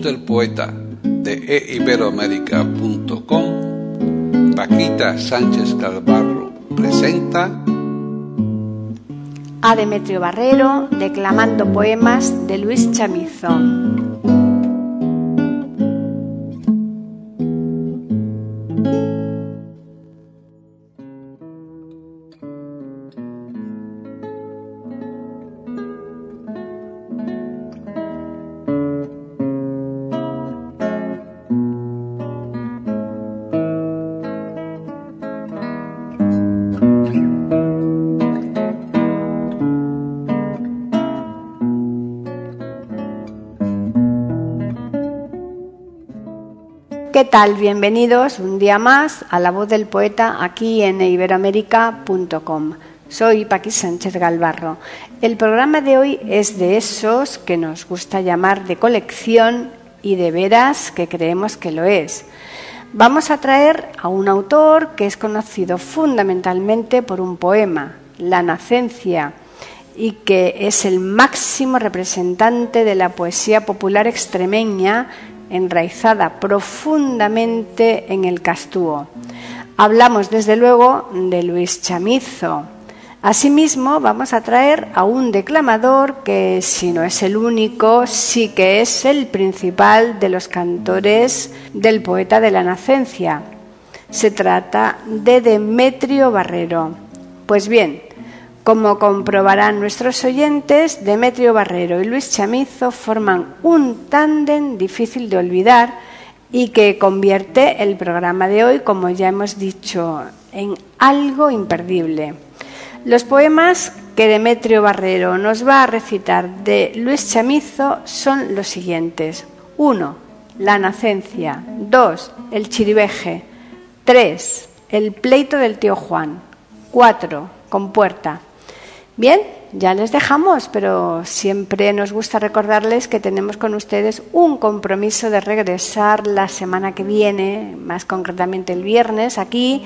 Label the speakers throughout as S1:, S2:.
S1: Del poeta de eiberoamérica.com, Paquita Sánchez Calvarro presenta
S2: a Demetrio Barrero declamando poemas de Luis Chamizo. ¿Qué tal? Bienvenidos un día más a La Voz del Poeta aquí en iberoamérica.com. Soy Paqui Sánchez Galvarro. El programa de hoy es de esos que nos gusta llamar de colección y de veras que creemos que lo es. Vamos a traer a un autor que es conocido fundamentalmente por un poema, La Nacencia, y que es el máximo representante de la poesía popular extremeña enraizada profundamente en el castúo. Hablamos desde luego de Luis Chamizo. Asimismo, vamos a traer a un declamador que, si no es el único, sí que es el principal de los cantores del poeta de la nacencia. Se trata de Demetrio Barrero. Pues bien, como comprobarán nuestros oyentes, Demetrio Barrero y Luis Chamizo forman un tándem difícil de olvidar y que convierte el programa de hoy, como ya hemos dicho, en algo imperdible. Los poemas que Demetrio Barrero nos va a recitar de Luis Chamizo son los siguientes. 1. La nacencia. 2. El chiribeje. 3. El pleito del tío Juan. 4. Compuerta. Bien, ya les dejamos, pero siempre nos gusta recordarles que tenemos con ustedes un compromiso de regresar la semana que viene, más concretamente el viernes, aquí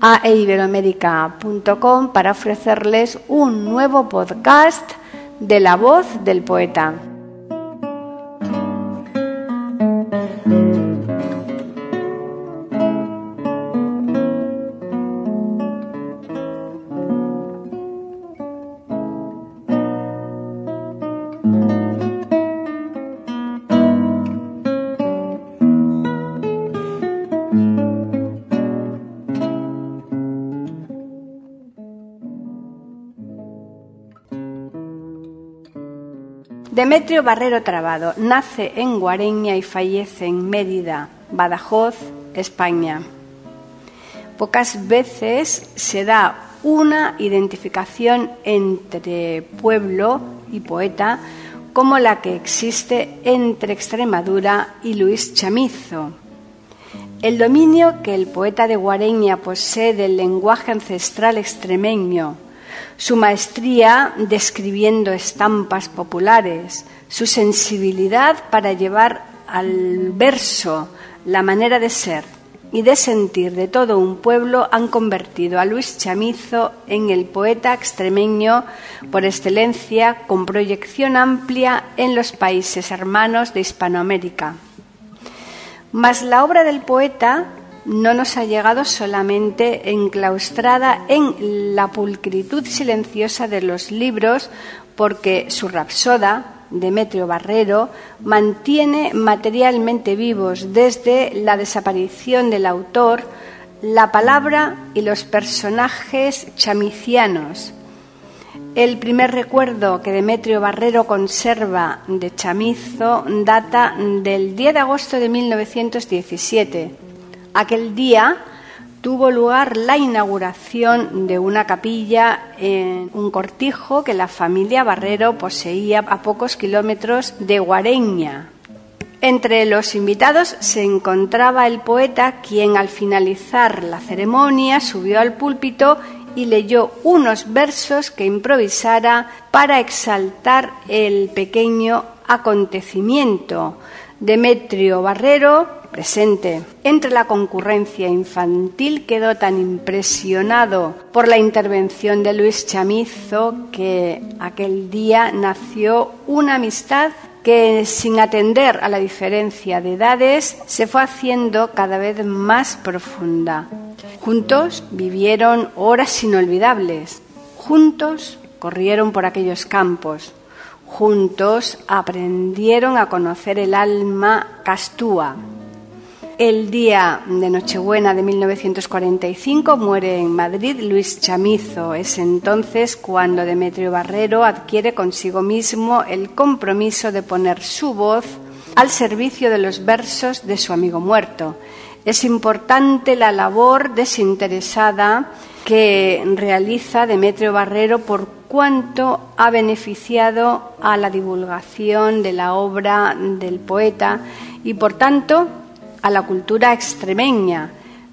S2: a iberoamérica.com para ofrecerles un nuevo podcast de la voz del poeta. Demetrio Barrero Trabado nace en Guareña y fallece en Mérida, Badajoz, España. Pocas veces se da una identificación entre pueblo y poeta como la que existe entre Extremadura y Luis Chamizo. El dominio que el poeta de Guareña posee del lenguaje ancestral extremeño, su maestría describiendo estampas populares, su sensibilidad para llevar al verso la manera de ser y de sentir de todo un pueblo han convertido a Luis Chamizo en el poeta extremeño por excelencia con proyección amplia en los países hermanos de Hispanoamérica. Mas la obra del poeta no nos ha llegado solamente enclaustrada en la pulcritud silenciosa de los libros, porque su rapsoda, Demetrio Barrero, mantiene materialmente vivos desde la desaparición del autor la palabra y los personajes chamicianos. El primer recuerdo que Demetrio Barrero conserva de Chamizo data del 10 de agosto de 1917 Aquel día tuvo lugar la inauguración de una capilla en un cortijo que la familia Barrero poseía a pocos kilómetros de Guareña. Entre los invitados se encontraba el poeta, quien al finalizar la ceremonia subió al púlpito y leyó unos versos que improvisara para exaltar el pequeño acontecimiento. Demetrio Barrero, presente entre la concurrencia infantil, quedó tan impresionado por la intervención de Luis Chamizo que aquel día nació una amistad que sin atender a la diferencia de edades se fue haciendo cada vez más profunda. Juntos vivieron horas inolvidables, juntos corrieron por aquellos campos, juntos aprendieron a conocer el alma castúa. El día de Nochebuena de 1945 muere en Madrid Luis Chamizo. Es entonces cuando Demetrio Barrero adquiere consigo mismo el compromiso de poner su voz al servicio de los versos de su amigo muerto. Es importante la labor desinteresada que realiza Demetrio Barrero por cuanto ha beneficiado a la divulgación de la obra del poeta y, por tanto, a la cultura extremeña,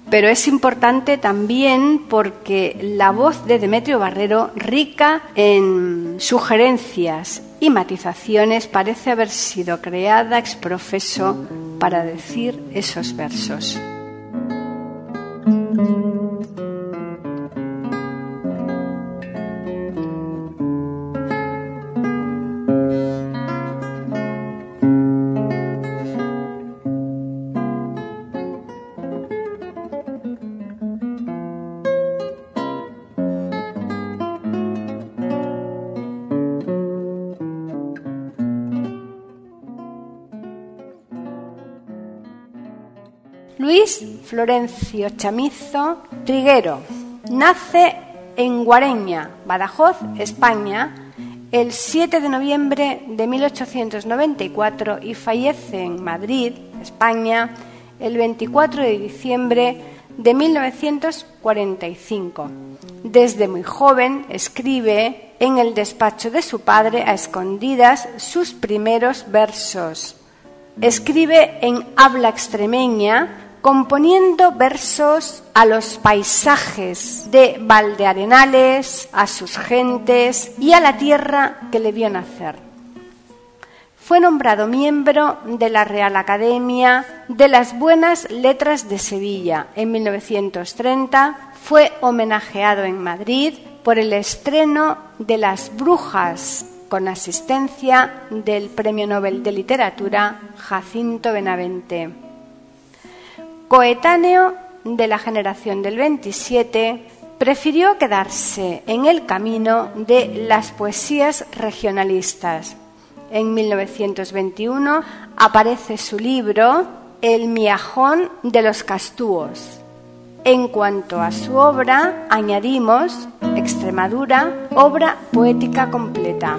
S2: pero es importante también porque la voz de Demetrio Barrero, rica en sugerencias y matizaciones, parece haber sido creada ex profeso para decir esos versos. Florencio Chamizo Triguero nace en Guareña, Badajoz, España, el 7 de noviembre de 1894 y fallece en Madrid, España, el 24 de diciembre de 1945. Desde muy joven escribe en el despacho de su padre a escondidas sus primeros versos. Escribe en habla extremeña componiendo versos a los paisajes de Valdearenales, a sus gentes y a la tierra que le vio nacer. Fue nombrado miembro de la Real Academia de las Buenas Letras de Sevilla. En 1930 fue homenajeado en Madrid por el estreno de Las Brujas con asistencia del Premio Nobel de Literatura Jacinto Benavente. Coetáneo de la generación del 27, prefirió quedarse en el camino de las poesías regionalistas. En 1921 aparece su libro El miajón de los castúos. En cuanto a su obra, añadimos Extremadura, obra poética completa.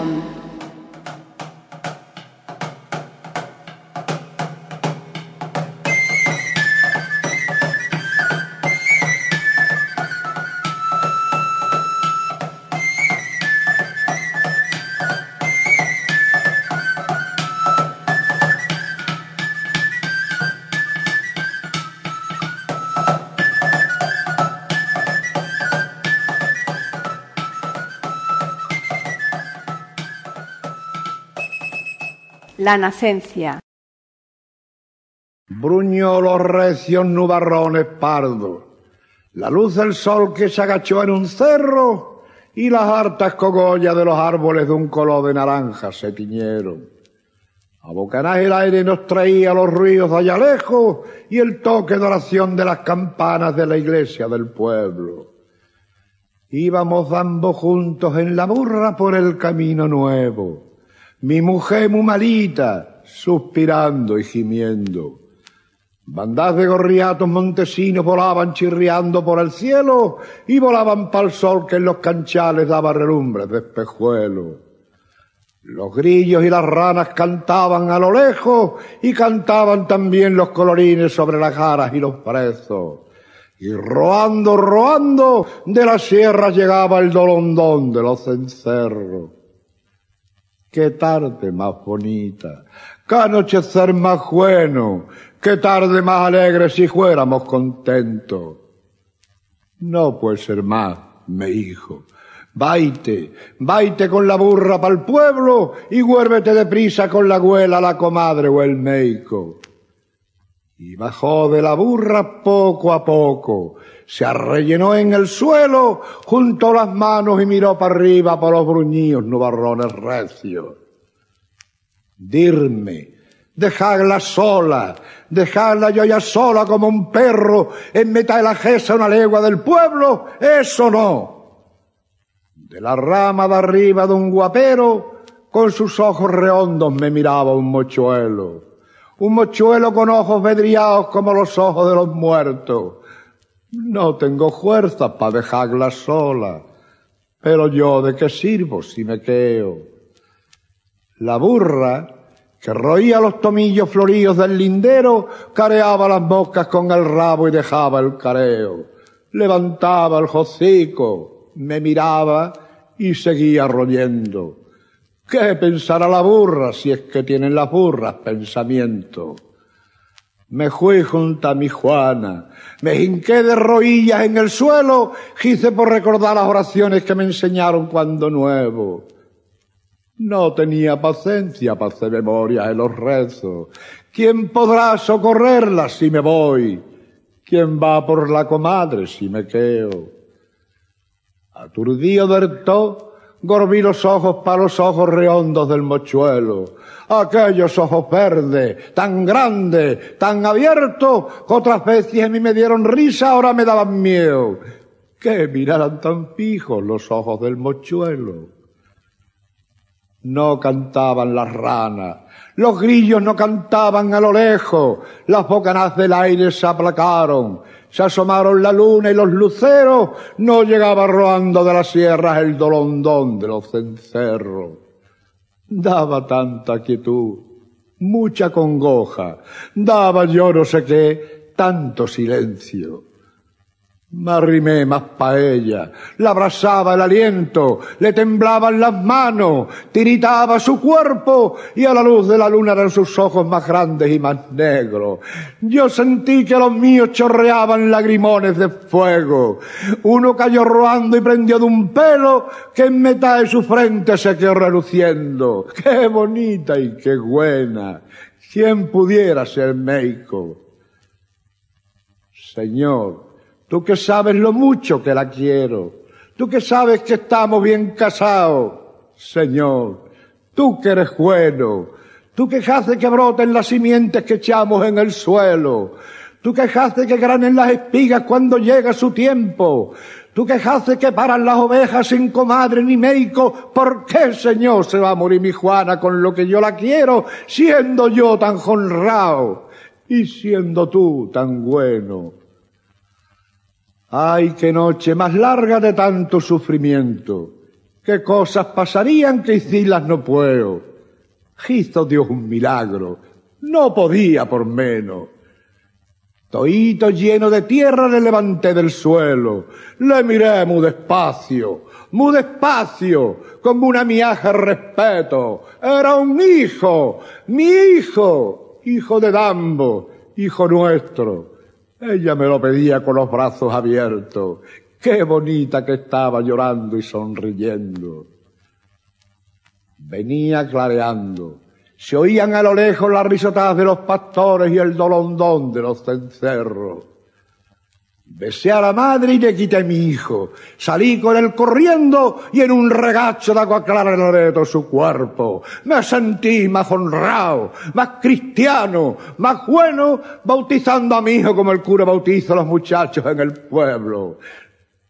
S2: La nacencia.
S3: Bruñó los recios nubarrones pardos. La luz del sol que se agachó en un cerro y las hartas cogollas de los árboles de un color de naranja se tiñeron. A bocanás el aire nos traía los ruidos de allá lejos y el toque de oración de las campanas de la iglesia del pueblo. Íbamos ambos juntos en la burra por el camino nuevo. Mi mujer muy malita, suspirando y gimiendo. Bandas de gorriatos montesinos volaban chirriando por el cielo y volaban pa'l sol que en los canchales daba relumbres de espejuelo. Los grillos y las ranas cantaban a lo lejos y cantaban también los colorines sobre las jaras y los prezos. Y roando, roando, de la sierra llegaba el dolondón de los cencerros. Qué tarde más bonita, qué anochecer más bueno, qué tarde más alegre si fuéramos contentos. No puede ser más, me dijo. Vaite, vaite con la burra pa'l pueblo y huérvete deprisa con la abuela, la comadre o el meico. Y bajó de la burra poco a poco, se arrellenó en el suelo, juntó las manos y miró para arriba por los bruñidos nubarrones recios. Dirme, dejadla sola, dejadla yo ya sola como un perro en mitad de la gesa una legua del pueblo, eso no. De la rama de arriba de un guapero, con sus ojos redondos me miraba un mochuelo. Un mochuelo con ojos vedriados como los ojos de los muertos. No tengo fuerza para dejarla sola. Pero yo de qué sirvo si me queo. La burra, que roía los tomillos floríos del lindero, careaba las moscas con el rabo y dejaba el careo. Levantaba el hocico, me miraba y seguía royendo. ¿Qué pensará la burra si es que tienen las burras pensamiento? Me fui junto a mi Juana, me hinqué de rodillas en el suelo, hice por recordar las oraciones que me enseñaron cuando nuevo. No tenía paciencia para hacer memoria de los rezos. ¿Quién podrá socorrerla si me voy? ¿Quién va por la comadre si me quedo? Aturdido del todo, Gorbí los ojos para los ojos redondos del mochuelo. Aquellos ojos verdes, tan grandes, tan abiertos, que otras veces a mí me dieron risa, ahora me daban miedo. Que miraran tan fijos los ojos del mochuelo. No cantaban las ranas, los grillos no cantaban a lo lejos, las bocanas del aire se aplacaron, se asomaron la luna y los luceros, no llegaba roando de las sierras el dolondón de los cencerros. Daba tanta quietud, mucha congoja, daba yo no sé qué, tanto silencio. Me arrimé más pa' ella, la abrazaba el aliento, le temblaban las manos, tiritaba su cuerpo y a la luz de la luna eran sus ojos más grandes y más negros. Yo sentí que los míos chorreaban lagrimones de fuego. Uno cayó roando y prendió de un pelo que en mitad de su frente se quedó reluciendo. ¡Qué bonita y qué buena! ¿Quién pudiera ser médico? Señor, Tú que sabes lo mucho que la quiero. Tú que sabes que estamos bien casados. Señor, tú que eres bueno. Tú que haces que broten las simientes que echamos en el suelo. Tú que haces que granen las espigas cuando llega su tiempo. Tú que haces que paran las ovejas sin comadre ni médico. ¿Por qué, Señor, se va a morir mi Juana con lo que yo la quiero, siendo yo tan honrado y siendo tú tan bueno? Ay, qué noche más larga de tanto sufrimiento. Qué cosas pasarían que hicilas no puedo. Hizo Dios un milagro. No podía por menos. Toito lleno de tierra le levanté del suelo. Le miré muy despacio, muy despacio, como una miaja respeto. Era un hijo, mi hijo, hijo de Dambo, hijo nuestro. Ella me lo pedía con los brazos abiertos. Qué bonita que estaba llorando y sonriendo. Venía clareando. Se oían a lo lejos las risotadas de los pastores y el dolondón de los cencerros. Besé a la madre y le quité a mi hijo. Salí con él corriendo y en un regacho de agua clara le todo su cuerpo. Me sentí más honrado, más cristiano, más bueno, bautizando a mi hijo como el cura bautiza a los muchachos en el pueblo.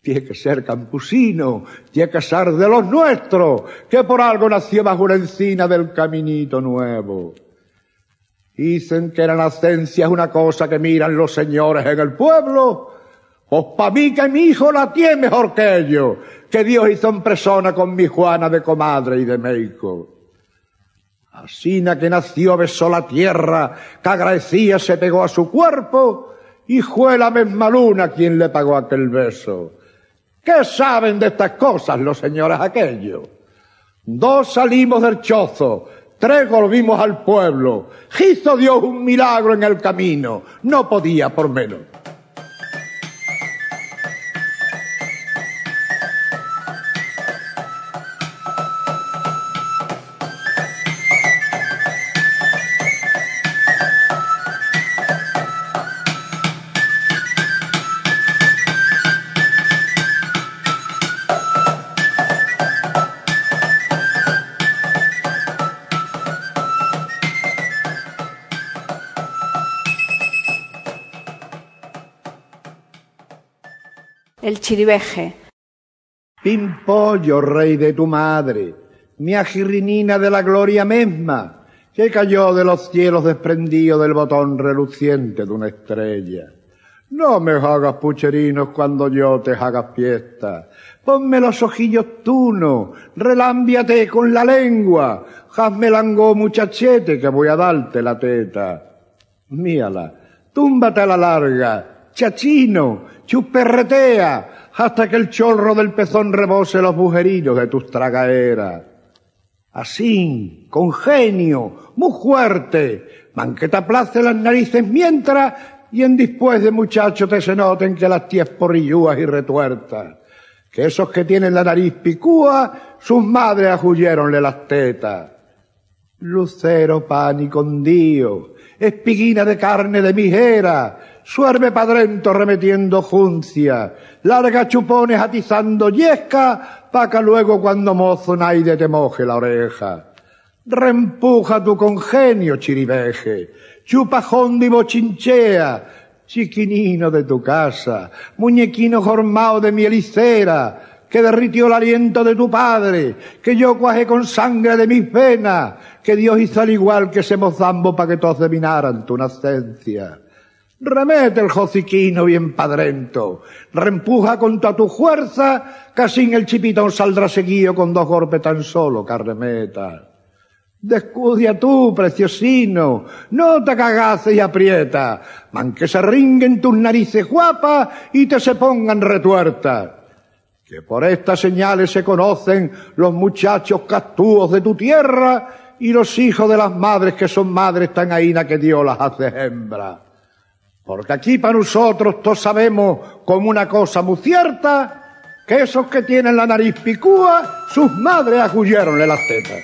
S3: Tiene que ser campusino, tiene que ser de los nuestros, que por algo nació bajo una encina del caminito nuevo. Dicen que la nacencia es una cosa que miran los señores en el pueblo, pues pa' mí que mi hijo la tiene mejor que ellos, que Dios hizo en persona con mi Juana de comadre y de meico. Asina que nació besó la tierra, que agradecía se pegó a su cuerpo, y fue la misma luna quien le pagó aquel beso. ¿Qué saben de estas cosas los señores aquellos? Dos salimos del chozo, tres volvimos al pueblo. Hizo Dios un milagro en el camino, no podía por menos.
S2: El chiribeje.
S3: Pimpollo, rey de tu madre, mi ajirrinina de la gloria misma, que cayó de los cielos desprendido del botón reluciente de una estrella. No me hagas pucherinos cuando yo te haga fiesta. Ponme los ojillos tuno, relámbiate con la lengua, hazme langó muchachete que voy a darte la teta. Mírala, túmbate a la larga, chachino, chuperretea, hasta que el chorro del pezón rebose los bujerinos de tus tragaeras. Así, con genio, muy fuerte, man que te aplace las narices mientras y en después de muchacho te se noten que las tías porrillúas y retuertas. Que esos que tienen la nariz picúa, sus madres ajuyeronle las tetas. Lucero pan y condío, espiguina de carne de mijera, suerve padrento remetiendo juncia, larga chupones atizando yesca, pa' que luego cuando mozo naide te moje la oreja. Reempuja tu congenio, chiribeje, chupajón y bochinchea, chiquinino de tu casa, muñequino jormao de mi helicera, que derritió el aliento de tu padre, que yo cuaje con sangre de mis venas, que Dios hizo al igual que ese mozambo para que todos devinaran tu nacencia. Remete el jociquino bien padrento, reempuja con toda tu fuerza, que así el chipitón saldrá seguido con dos golpes tan solo que arremeta. Descudia tú, preciosino, no te cagaces y aprieta, man que se ringuen tus narices guapas y te se pongan retuertas. Que por estas señales se conocen los muchachos castúos de tu tierra y los hijos de las madres que son madres tan aína que Dios las hace hembra. Porque aquí para nosotros todos sabemos como una cosa muy cierta que esos que tienen la nariz picúa, sus madres acullieronle las tetas.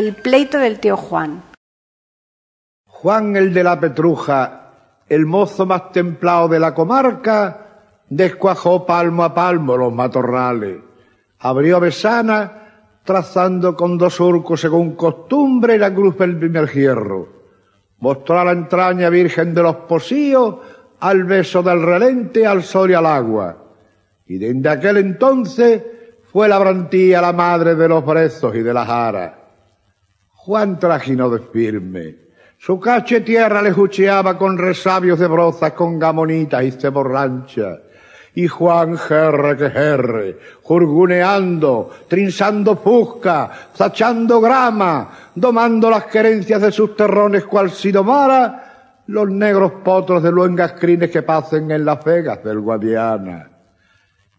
S2: El pleito del tío Juan.
S3: Juan el de la Petruja, el mozo más templado de la comarca, descuajó palmo a palmo los matorrales, abrió Besana, trazando con dos surcos según costumbre la cruz del primer hierro, mostró a la entraña virgen de los posíos al beso del relente, al sol y al agua, y desde aquel entonces fue la brantía la madre de los brezos y de las aras. Juan trajinó de firme, su cache tierra le jucheaba con resabios de brozas, con gamonitas y ceborrancha. Y Juan gerre que gerre, jurguneando, trinzando fusca, zachando grama, domando las querencias de sus terrones cual si domara los negros potros de luengas crines que pasen en las vegas del Guadiana.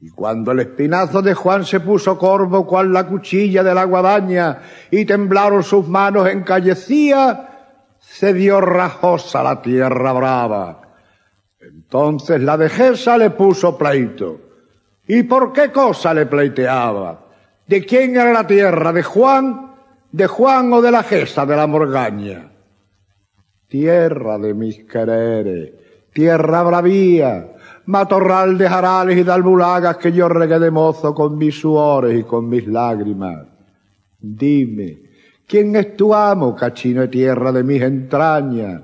S3: Y cuando el espinazo de Juan se puso corvo cual la cuchilla de la guadaña y temblaron sus manos en callecía, se dio rajosa la tierra brava. Entonces la dejesa le puso pleito. ¿Y por qué cosa le pleiteaba? ¿De quién era la tierra? ¿De Juan? ¿De Juan o de la gesa de la Morgaña? Tierra de mis quereres, tierra bravía, matorral de jarales y de albulagas que yo regué de mozo con mis suores y con mis lágrimas. Dime, ¿quién es tu amo, cachino de tierra de mis entrañas?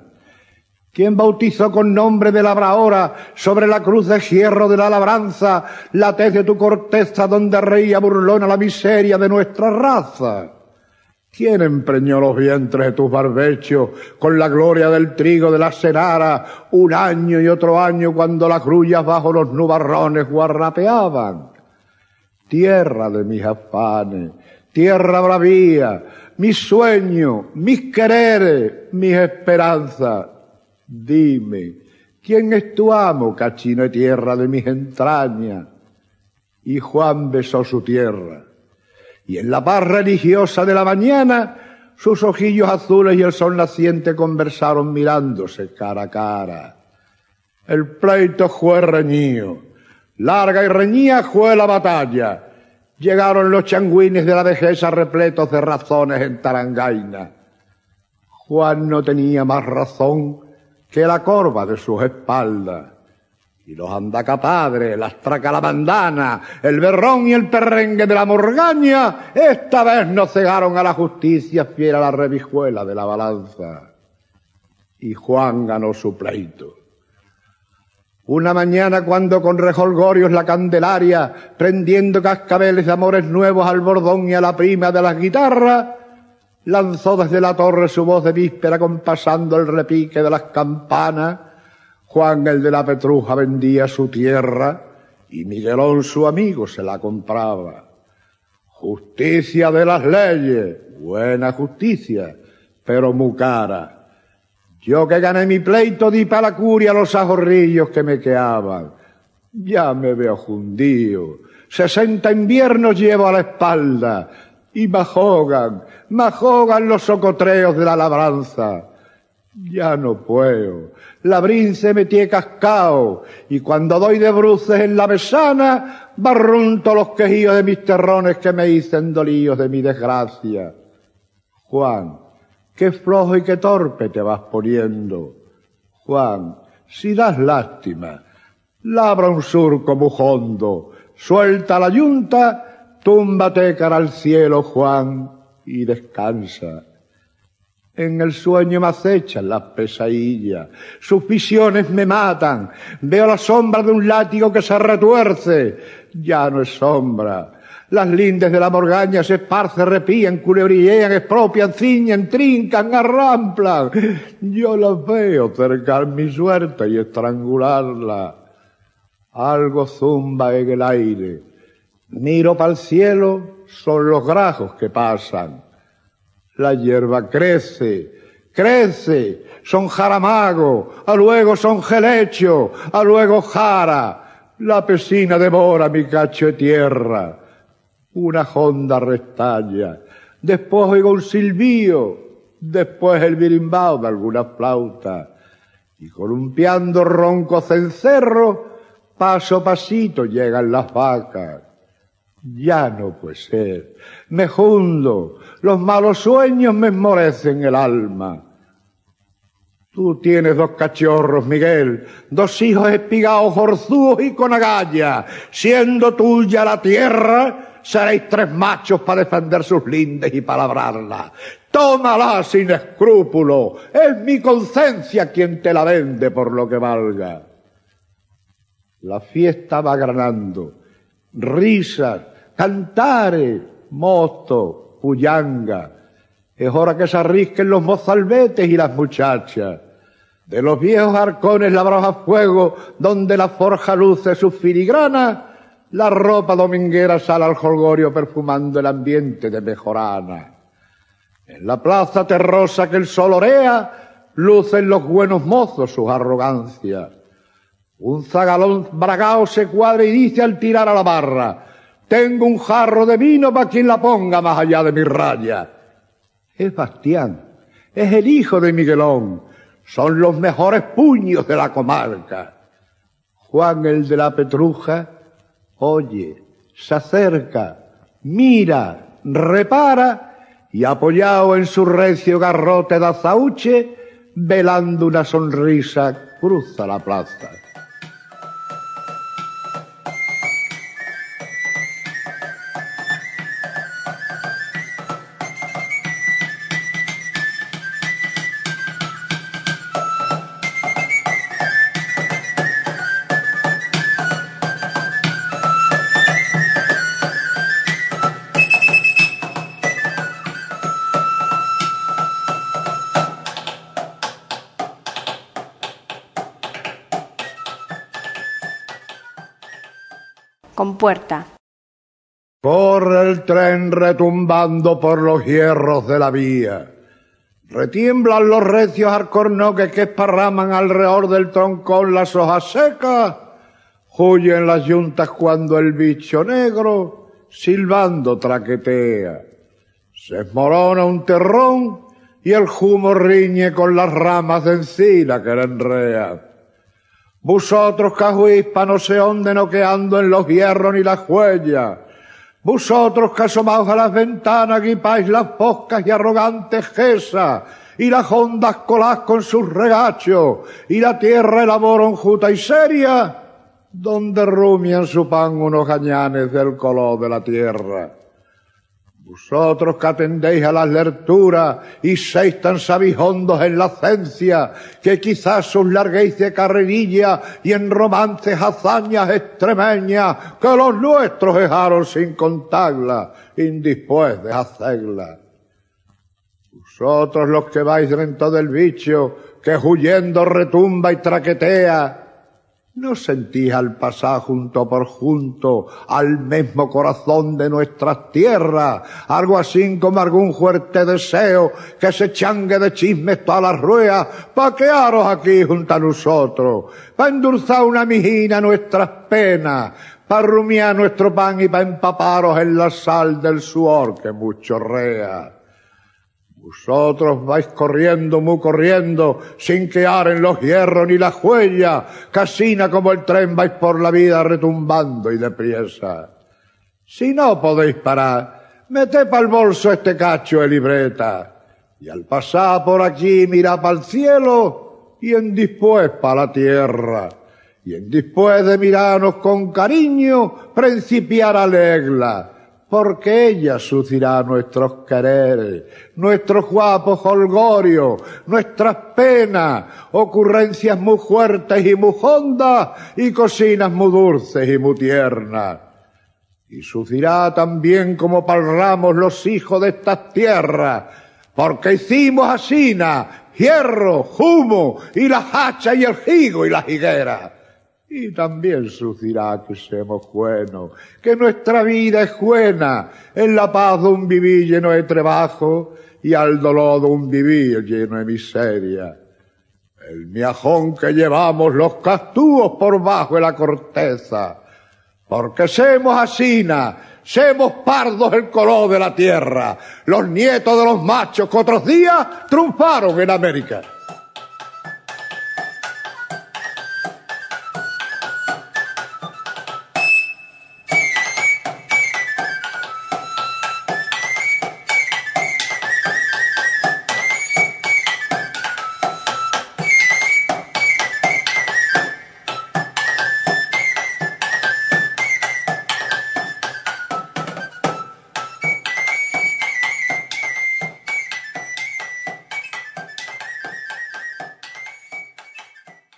S3: ¿Quién bautizó con nombre de labradora sobre la cruz de hierro de la labranza la tez de tu corteza donde reía burlona la miseria de nuestra raza? ¿Quién empreñó los vientres de tus barbechos con la gloria del trigo de la cenara un año y otro año cuando las grullas bajo los nubarrones guarrapeaban? Tierra de mis afanes, tierra bravía, mis sueños, mis quereres, mis esperanzas. Dime, ¿quién es tu amo, cachino de tierra de mis entrañas? Y Juan besó su tierra y en la paz religiosa de la mañana, sus ojillos azules y el sol naciente conversaron mirándose cara a cara. El pleito fue reñido, larga y reñía fue la batalla. Llegaron los changuines de la dehesa repletos de razones en Tarangaina. Juan no tenía más razón que la corva de sus espaldas y los andacapadres, las tracalamandanas, el berrón y el perrengue de la morgaña, esta vez no cegaron a la justicia fiera la revijuela de la balanza. Y Juan ganó su pleito. Una mañana cuando con rejolgorios la candelaria, prendiendo cascabeles de amores nuevos al bordón y a la prima de las guitarras, lanzó desde la torre su voz de víspera compasando el repique de las campanas, Juan el de la Petruja vendía su tierra y Miguelón su amigo se la compraba. Justicia de las leyes, buena justicia, pero muy cara. Yo que gané mi pleito di para la curia los ajorrillos que me quedaban. Ya me veo jundido. Sesenta inviernos llevo a la espalda y majogan, majogan los socotreos de la labranza. Ya no puedo. La brince me tie cascao, y cuando doy de bruces en la besana, barrunto los quejíos de mis terrones que me dicen dolíos de mi desgracia. Juan, qué flojo y qué torpe te vas poniendo. Juan, si das lástima, labra un surco mujondo, suelta la yunta, túmbate cara al cielo, Juan, y descansa. En el sueño me acechan las pesadillas, sus visiones me matan, veo la sombra de un látigo que se retuerce, ya no es sombra. Las lindes de la morgaña se esparcen, repían, culebrillean, expropian, ciñen, trincan, arramplan. Yo las veo cercar mi suerte y estrangularla. Algo zumba en el aire. Miro para el cielo, son los grajos que pasan la hierba crece, crece, son jaramago, a luego son gelecho, a luego jara, la pesina devora mi cacho de tierra, una honda restalla, después oigo un silbío, después el birimbao de alguna flauta, y columpiando ronco cencerro, paso a pasito llegan las vacas. Ya no puede ser. Me jundo. Los malos sueños me esmorecen el alma. Tú tienes dos cachorros, Miguel, dos hijos espigados, forzudos y con agallas. Siendo tuya la tierra, seréis tres machos para defender sus lindes y palabrarla. Tómala sin escrúpulo. Es mi conciencia quien te la vende por lo que valga. La fiesta va granando. Risas, cantares, moto, puyanga. Es hora que se arrisquen los mozalbetes y las muchachas. De los viejos arcones labrados a fuego, donde la forja luce su filigrana, la ropa dominguera sale al jolgorio perfumando el ambiente de mejorana. En la plaza terrosa que el sol orea, lucen los buenos mozos sus arrogancias. Un zagalón bragao se cuadra y dice al tirar a la barra, tengo un jarro de vino para quien la ponga más allá de mi raya. Es Bastián, es el hijo de Miguelón, son los mejores puños de la comarca. Juan el de la Petruja, oye, se acerca, mira, repara y apoyado en su recio garrote de azauche, velando una sonrisa, cruza la plaza. Corre el tren retumbando por los hierros de la vía. Retiemblan los recios alcornoques que esparraman alrededor del troncón las hojas secas. Huyen las yuntas cuando el bicho negro, silbando, traquetea. Se esmorona un terrón y el humo riñe con las ramas de encina que le enrean. Vosotros, no sé dónde noqueando en los hierros ni las huellas. Vosotros que asomaos a las ventanas guipáis las foscas y arrogantes gesas, y las hondas colás con sus regachos, y la tierra elabora juta y seria, donde rumian su pan unos gañanes del color de la tierra. Vosotros que atendéis a las lecturas y seis tan sabijondos en la ciencia, que quizás os larguéis de carrerilla y en romances hazañas extremeñas, que los nuestros dejaron sin contarla, indispuestos de hacerla. Vosotros los que vais dentro del bicho, que huyendo retumba y traquetea, ¿No sentís al pasar junto por junto al mismo corazón de nuestras tierras, algo así como algún fuerte deseo que se changue de chismes todas las ruedas, pa' quedaros aquí junto a nosotros, pa' endulzar una mijina nuestras penas, pa' rumiar nuestro pan y pa' empaparos en la sal del suor que mucho rea? Vosotros vais corriendo, muy corriendo, sin quear en los hierros ni las huellas, casina como el tren vais por la vida retumbando y depriesa. Si no podéis parar, meted el bolso este cacho de libreta, y al pasar por aquí mirad el cielo, y en después para la tierra, y en después de mirarnos con cariño, principiar a leerla, porque ella sucirá nuestros quereres, nuestros guapos holgorios, nuestras penas, ocurrencias muy fuertes y muy hondas, y cocinas muy dulces y muy tiernas. Y sucirá también como palramos los hijos de estas tierras, porque hicimos asina, hierro, humo, y la hacha y el higo y la higuera y también sucirá que seamos buenos, que nuestra vida es buena, en la paz de un vivir lleno de trabajo y al dolor de un vivir lleno de miseria. El miajón que llevamos los castúos por bajo de la corteza, porque semos asina, semos pardos el color de la tierra, los nietos de los machos que otros días triunfaron en América.